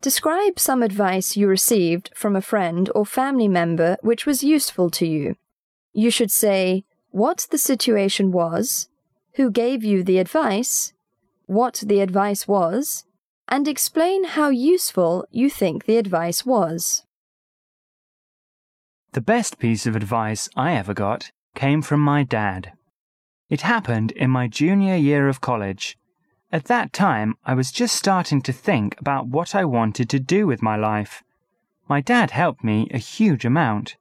Describe some advice you received from a friend or family member which was useful to you. You should say what the situation was, who gave you the advice, what the advice was, and explain how useful you think the advice was. The best piece of advice I ever got came from my dad. It happened in my junior year of college. At that time, I was just starting to think about what I wanted to do with my life. My dad helped me a huge amount.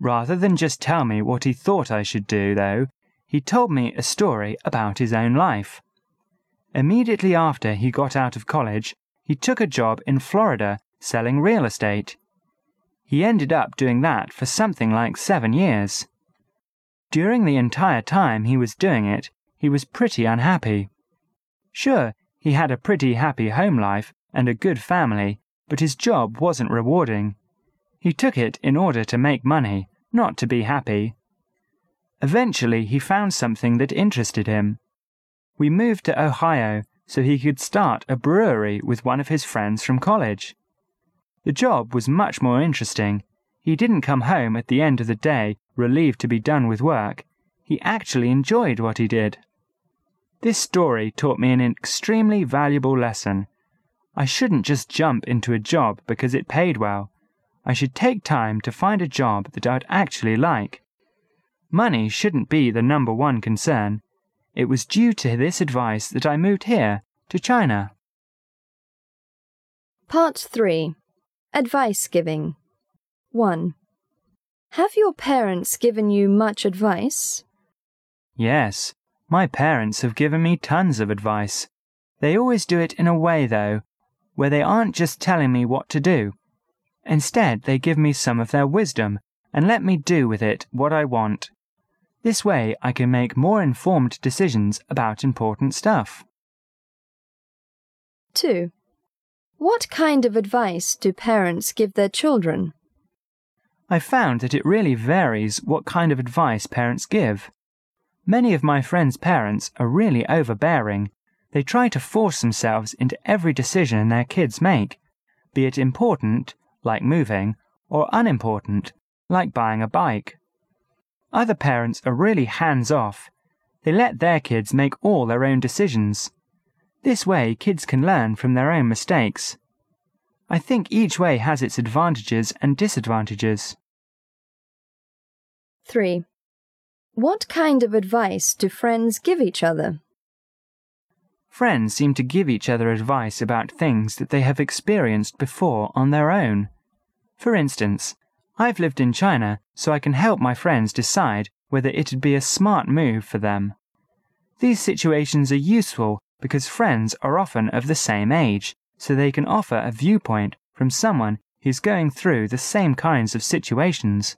Rather than just tell me what he thought I should do, though, he told me a story about his own life. Immediately after he got out of college, he took a job in Florida selling real estate. He ended up doing that for something like seven years. During the entire time he was doing it, he was pretty unhappy. Sure, he had a pretty happy home life and a good family, but his job wasn't rewarding. He took it in order to make money, not to be happy. Eventually, he found something that interested him. We moved to Ohio so he could start a brewery with one of his friends from college. The job was much more interesting. He didn't come home at the end of the day relieved to be done with work. He actually enjoyed what he did. This story taught me an extremely valuable lesson. I shouldn't just jump into a job because it paid well. I should take time to find a job that I'd actually like. Money shouldn't be the number one concern. It was due to this advice that I moved here, to China. Part 3 Advice Giving 1. Have your parents given you much advice? Yes, my parents have given me tons of advice. They always do it in a way, though, where they aren't just telling me what to do. Instead, they give me some of their wisdom and let me do with it what I want. This way, I can make more informed decisions about important stuff. 2. What kind of advice do parents give their children? I found that it really varies what kind of advice parents give. Many of my friends' parents are really overbearing. They try to force themselves into every decision their kids make, be it important, like moving, or unimportant, like buying a bike. Other parents are really hands off. They let their kids make all their own decisions. This way, kids can learn from their own mistakes. I think each way has its advantages and disadvantages. 3. What kind of advice do friends give each other? Friends seem to give each other advice about things that they have experienced before on their own. For instance, I've lived in China, so I can help my friends decide whether it'd be a smart move for them. These situations are useful because friends are often of the same age, so they can offer a viewpoint from someone who's going through the same kinds of situations.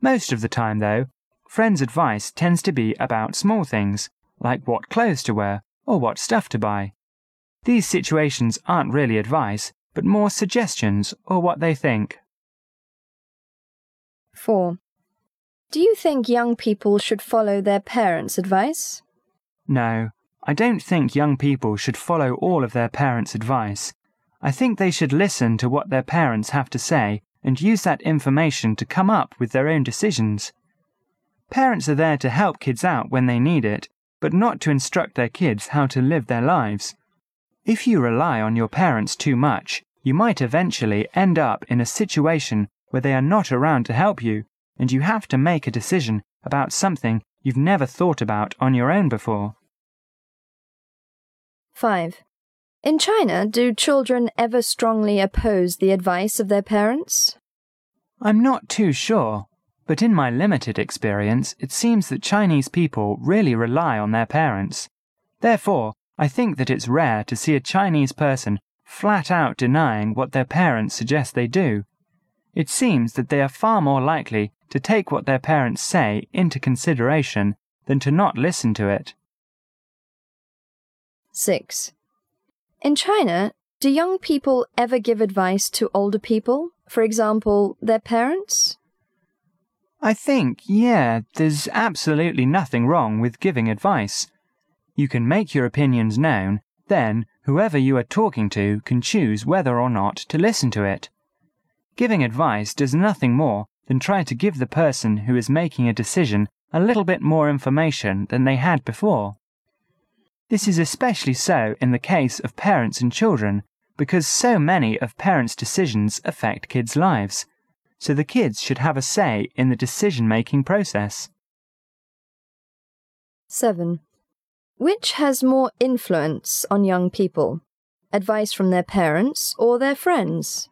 Most of the time, though, friends' advice tends to be about small things, like what clothes to wear or what stuff to buy. These situations aren't really advice, but more suggestions or what they think. 4. Do you think young people should follow their parents' advice? No, I don't think young people should follow all of their parents' advice. I think they should listen to what their parents have to say and use that information to come up with their own decisions. Parents are there to help kids out when they need it, but not to instruct their kids how to live their lives. If you rely on your parents too much, you might eventually end up in a situation where they are not around to help you, and you have to make a decision about something you've never thought about on your own before. 5. In China, do children ever strongly oppose the advice of their parents? I'm not too sure, but in my limited experience, it seems that Chinese people really rely on their parents. Therefore, I think that it's rare to see a Chinese person flat out denying what their parents suggest they do. It seems that they are far more likely to take what their parents say into consideration than to not listen to it. 6. In China, do young people ever give advice to older people? For example, their parents? I think, yeah, there's absolutely nothing wrong with giving advice. You can make your opinions known, then Whoever you are talking to can choose whether or not to listen to it. Giving advice does nothing more than try to give the person who is making a decision a little bit more information than they had before. This is especially so in the case of parents and children, because so many of parents' decisions affect kids' lives, so the kids should have a say in the decision making process. 7. Which has more influence on young people? Advice from their parents or their friends?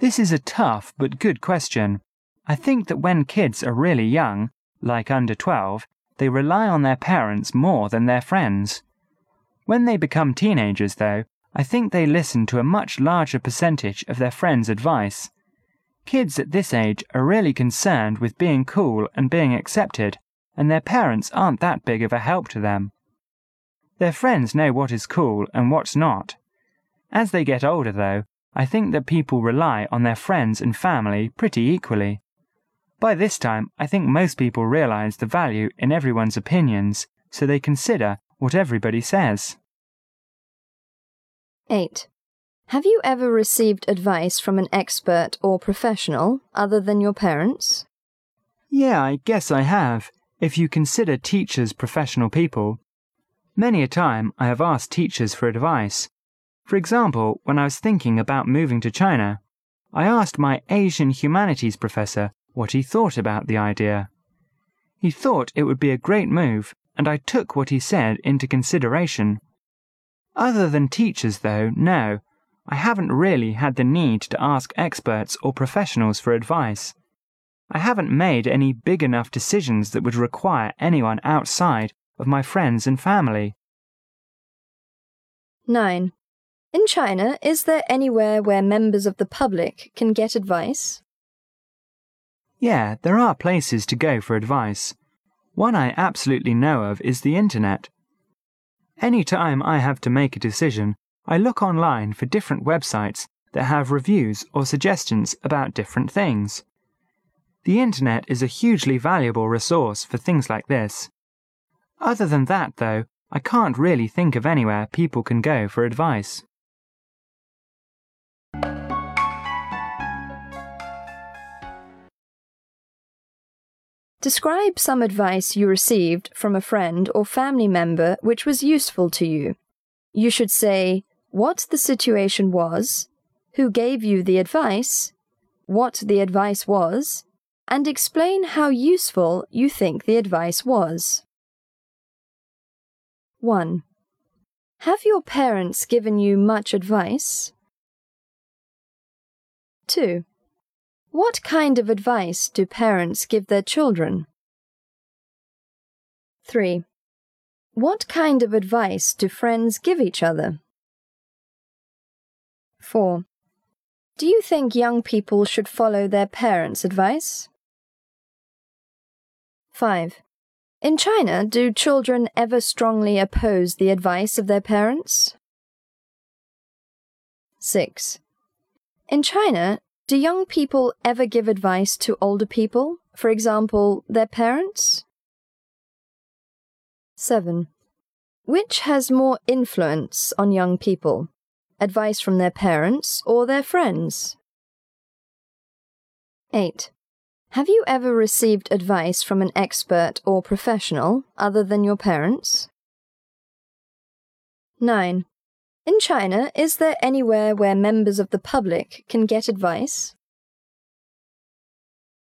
This is a tough but good question. I think that when kids are really young, like under 12, they rely on their parents more than their friends. When they become teenagers, though, I think they listen to a much larger percentage of their friends' advice. Kids at this age are really concerned with being cool and being accepted, and their parents aren't that big of a help to them. Their friends know what is cool and what's not. As they get older, though, I think that people rely on their friends and family pretty equally. By this time, I think most people realize the value in everyone's opinions, so they consider what everybody says. 8. Have you ever received advice from an expert or professional other than your parents? Yeah, I guess I have if you consider teachers professional people. Many a time I have asked teachers for advice. For example, when I was thinking about moving to China, I asked my Asian humanities professor what he thought about the idea. He thought it would be a great move, and I took what he said into consideration. Other than teachers, though, no, I haven't really had the need to ask experts or professionals for advice. I haven't made any big enough decisions that would require anyone outside of my friends and family. 9. In China, is there anywhere where members of the public can get advice? Yeah, there are places to go for advice. One I absolutely know of is the internet. Any time I have to make a decision, I look online for different websites that have reviews or suggestions about different things. The internet is a hugely valuable resource for things like this. Other than that, though, I can't really think of anywhere people can go for advice. Describe some advice you received from a friend or family member which was useful to you. You should say what the situation was, who gave you the advice, what the advice was, and explain how useful you think the advice was. 1. Have your parents given you much advice? 2. What kind of advice do parents give their children? 3. What kind of advice do friends give each other? 4. Do you think young people should follow their parents' advice? 5. In China, do children ever strongly oppose the advice of their parents? 6. In China, do young people ever give advice to older people, for example, their parents? 7. Which has more influence on young people, advice from their parents or their friends? 8. Have you ever received advice from an expert or professional other than your parents? 9. In China, is there anywhere where members of the public can get advice?